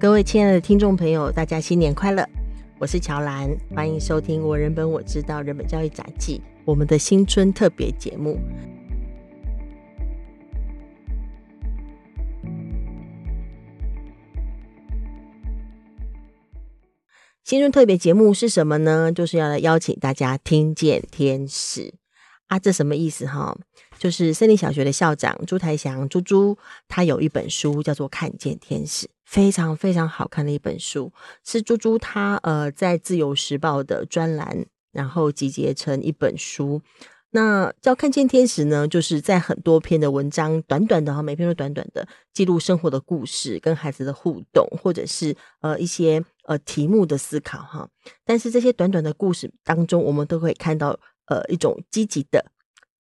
各位亲爱的听众朋友，大家新年快乐！我是乔兰，欢迎收听《我人本我知道》人本教育杂记我们的新春特别节目。新春特别节目是什么呢？就是要来邀请大家听见天使啊！这什么意思哈？就是森林小学的校长朱台祥朱朱，他有一本书叫做《看见天使》。非常非常好看的一本书，是猪猪他呃在《自由时报》的专栏，然后集结成一本书。那叫看见天使呢，就是在很多篇的文章，短短的哈，每篇都短短的，记录生活的故事，跟孩子的互动，或者是呃一些呃题目的思考哈。但是这些短短的故事当中，我们都可以看到呃一种积极的、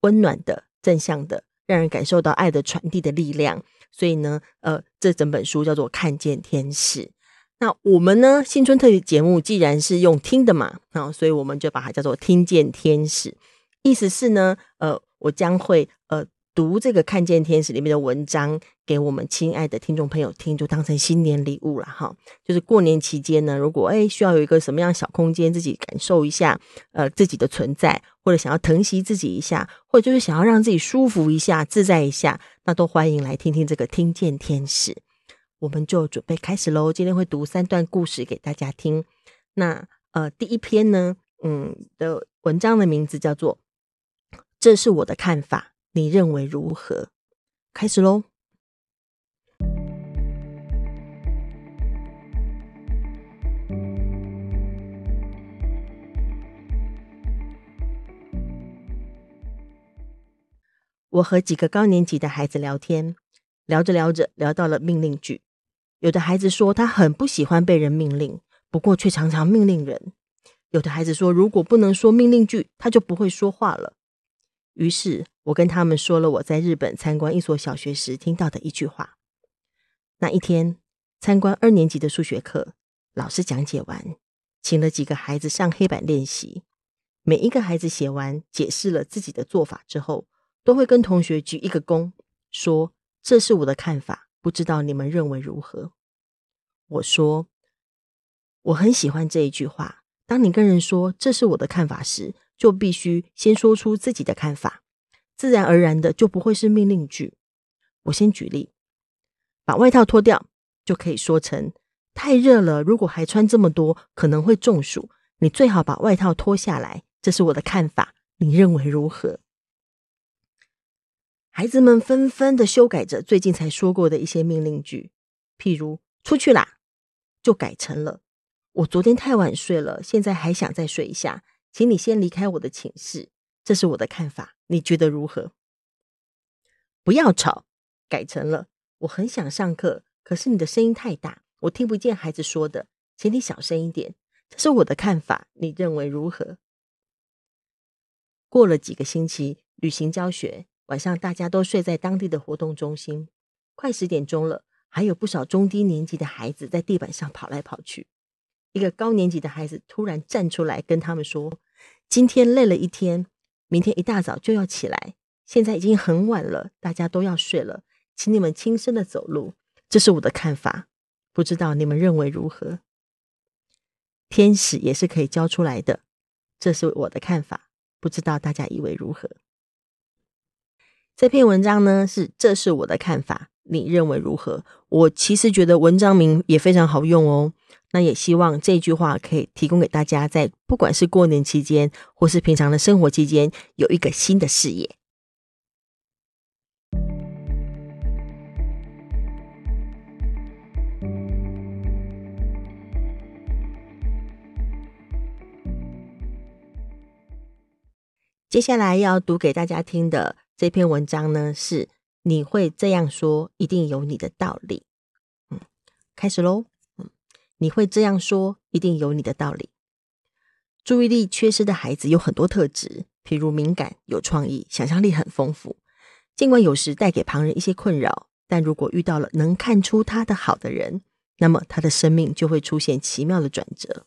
温暖的、正向的，让人感受到爱的传递的力量。所以呢，呃，这整本书叫做《看见天使》。那我们呢，新春特别节目既然是用听的嘛，啊，所以我们就把它叫做“听见天使”。意思是呢，呃，我将会。读这个看见天使里面的文章给我们亲爱的听众朋友听，就当成新年礼物了哈。就是过年期间呢，如果诶需要有一个什么样小空间，自己感受一下呃自己的存在，或者想要疼惜自己一下，或者就是想要让自己舒服一下、自在一下，那都欢迎来听听这个听见天使。我们就准备开始喽。今天会读三段故事给大家听。那呃第一篇呢，嗯的文章的名字叫做《这是我的看法》。你认为如何？开始喽！我和几个高年级的孩子聊天，聊着聊着聊到了命令句。有的孩子说他很不喜欢被人命令，不过却常常命令人。有的孩子说，如果不能说命令句，他就不会说话了。于是我跟他们说了我在日本参观一所小学时听到的一句话。那一天参观二年级的数学课，老师讲解完，请了几个孩子上黑板练习。每一个孩子写完解释了自己的做法之后，都会跟同学鞠一个躬，说：“这是我的看法，不知道你们认为如何？”我说：“我很喜欢这一句话。当你跟人说这是我的看法时，”就必须先说出自己的看法，自然而然的就不会是命令句。我先举例，把外套脱掉，就可以说成太热了，如果还穿这么多，可能会中暑。你最好把外套脱下来，这是我的看法，你认为如何？孩子们纷纷的修改着最近才说过的一些命令句，譬如出去啦，就改成了我昨天太晚睡了，现在还想再睡一下。请你先离开我的寝室，这是我的看法，你觉得如何？不要吵，改成了我很想上课，可是你的声音太大，我听不见孩子说的，请你小声一点，这是我的看法，你认为如何？过了几个星期，旅行教学，晚上大家都睡在当地的活动中心，快十点钟了，还有不少中低年级的孩子在地板上跑来跑去。一个高年级的孩子突然站出来跟他们说：“今天累了一天，明天一大早就要起来。现在已经很晚了，大家都要睡了，请你们轻声的走路。这是我的看法，不知道你们认为如何？天使也是可以教出来的，这是我的看法，不知道大家以为如何？这篇文章呢，是这是我的看法，你认为如何？我其实觉得文章名也非常好用哦。”那也希望这句话可以提供给大家，在不管是过年期间，或是平常的生活期间，有一个新的视野。接下来要读给大家听的这篇文章呢，是你会这样说，一定有你的道理。嗯，开始喽。你会这样说，一定有你的道理。注意力缺失的孩子有很多特质，譬如敏感、有创意、想象力很丰富。尽管有时带给旁人一些困扰，但如果遇到了能看出他的好的人，那么他的生命就会出现奇妙的转折。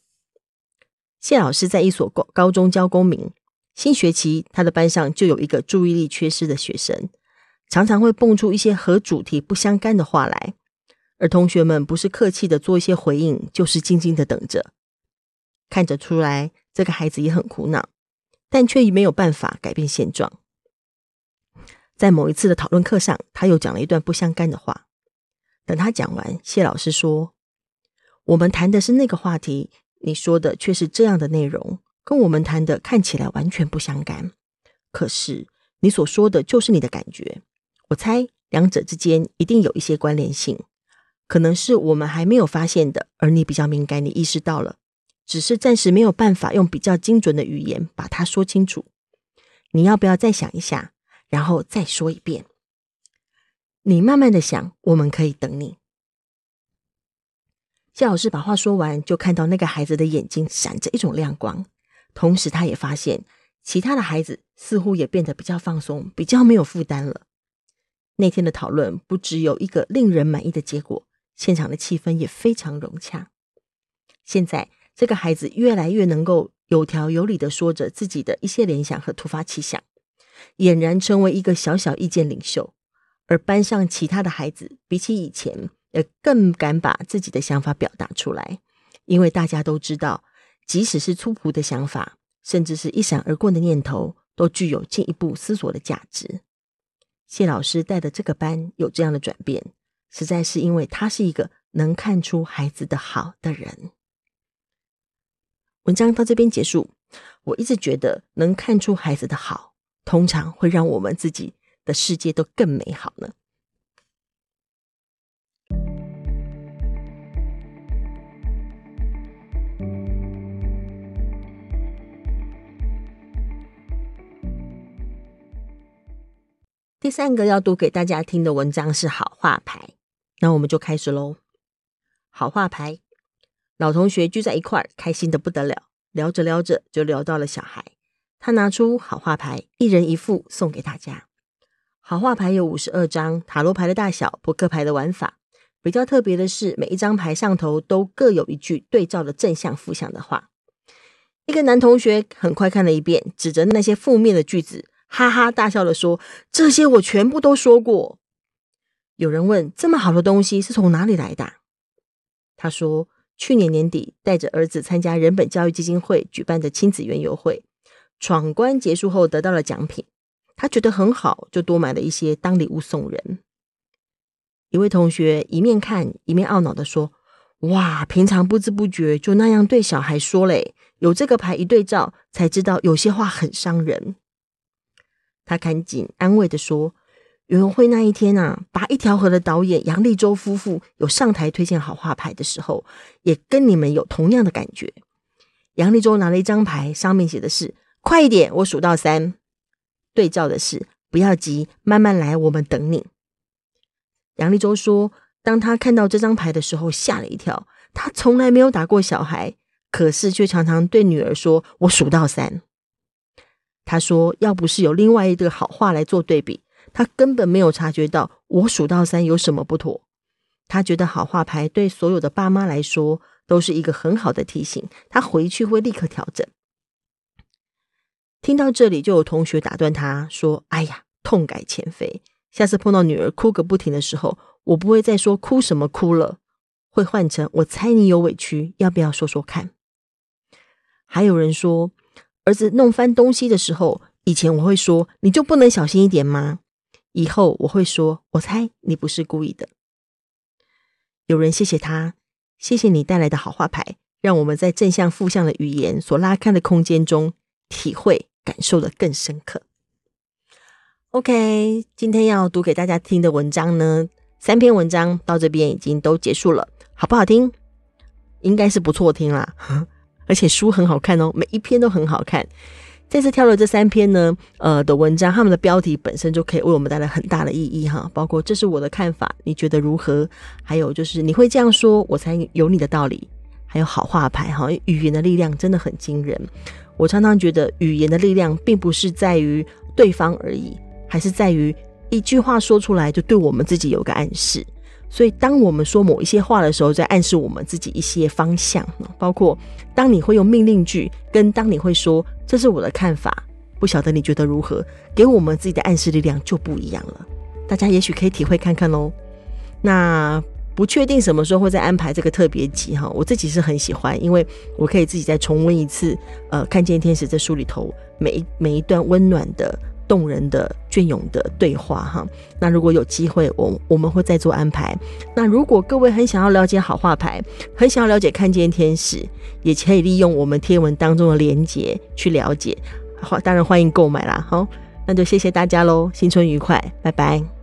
谢老师在一所高高中教公民，新学期他的班上就有一个注意力缺失的学生，常常会蹦出一些和主题不相干的话来。而同学们不是客气的做一些回应，就是静静的等着。看着出来，这个孩子也很苦恼，但却已没有办法改变现状。在某一次的讨论课上，他又讲了一段不相干的话。等他讲完，谢老师说：“我们谈的是那个话题，你说的却是这样的内容，跟我们谈的看起来完全不相干。可是你所说的就是你的感觉，我猜两者之间一定有一些关联性。”可能是我们还没有发现的，而你比较敏感，你意识到了，只是暂时没有办法用比较精准的语言把它说清楚。你要不要再想一下，然后再说一遍？你慢慢的想，我们可以等你。谢老师把话说完，就看到那个孩子的眼睛闪着一种亮光，同时他也发现其他的孩子似乎也变得比较放松，比较没有负担了。那天的讨论不只有一个令人满意的结果。现场的气氛也非常融洽。现在，这个孩子越来越能够有条有理的说着自己的一些联想和突发奇想，俨然成为一个小小意见领袖。而班上其他的孩子，比起以前，也更敢把自己的想法表达出来，因为大家都知道，即使是粗朴的想法，甚至是一闪而过的念头，都具有进一步思索的价值。谢老师带的这个班有这样的转变。实在是因为他是一个能看出孩子的好的人。文章到这边结束，我一直觉得能看出孩子的好，通常会让我们自己的世界都更美好呢。第三个要读给大家听的文章是好话牌。那我们就开始喽。好话牌，老同学聚在一块儿，开心的不得了。聊着聊着，就聊到了小孩。他拿出好话牌，一人一副送给大家。好话牌有五十二张，塔罗牌的大小，扑克牌的玩法。比较特别的是，每一张牌上头都各有一句对照的正向、负向的话。一个男同学很快看了一遍，指着那些负面的句子，哈哈大笑地说：“这些我全部都说过。”有人问：“这么好的东西是从哪里来的？”他说：“去年年底带着儿子参加人本教育基金会举办的亲子园游会，闯关结束后得到了奖品，他觉得很好，就多买了一些当礼物送人。”一位同学一面看一面懊恼地说：“哇，平常不知不觉就那样对小孩说嘞，有这个牌一对照，才知道有些话很伤人。”他赶紧安慰地说。园游会那一天啊，把一条河的导演杨立洲夫妇有上台推荐好话牌的时候，也跟你们有同样的感觉。杨立洲拿了一张牌，上面写的是“快一点，我数到三”，对照的是“不要急，慢慢来，我们等你”。杨立洲说，当他看到这张牌的时候，吓了一跳。他从来没有打过小孩，可是却常常对女儿说：“我数到三。”他说，要不是有另外一个好话来做对比。他根本没有察觉到我数到三有什么不妥。他觉得好话牌对所有的爸妈来说都是一个很好的提醒，他回去会立刻调整。听到这里，就有同学打断他说：“哎呀，痛改前非，下次碰到女儿哭个不停的时候，我不会再说哭什么哭了，会换成我猜你有委屈，要不要说说看？”还有人说，儿子弄翻东西的时候，以前我会说：“你就不能小心一点吗？”以后我会说，我猜你不是故意的。有人谢谢他，谢谢你带来的好话牌，让我们在正向、负向的语言所拉开的空间中，体会、感受得更深刻。OK，今天要读给大家听的文章呢，三篇文章到这边已经都结束了，好不好听？应该是不错听啦，而且书很好看哦，每一篇都很好看。这次挑了这三篇呢，呃的文章，他们的标题本身就可以为我们带来很大的意义哈，包括这是我的看法，你觉得如何？还有就是你会这样说，我才有你的道理。还有好话牌哈，语言的力量真的很惊人。我常常觉得语言的力量并不是在于对方而已，还是在于一句话说出来就对我们自己有个暗示。所以，当我们说某一些话的时候，在暗示我们自己一些方向。包括当你会用命令句，跟当你会说“这是我的看法”，不晓得你觉得如何？给我们自己的暗示力量就不一样了。大家也许可以体会看看喽。那不确定什么时候会再安排这个特别集哈，我自己是很喜欢，因为我可以自己再重温一次。呃，看见天使这书里头每一每一段温暖的、动人的、隽永的对话哈。那如果有机会，我我们会再做安排。那如果各位很想要了解好画牌，很想要了解看见天使，也可以利用我们贴文当中的连结去了解。好，当然欢迎购买啦。好，那就谢谢大家喽，新春愉快，拜拜。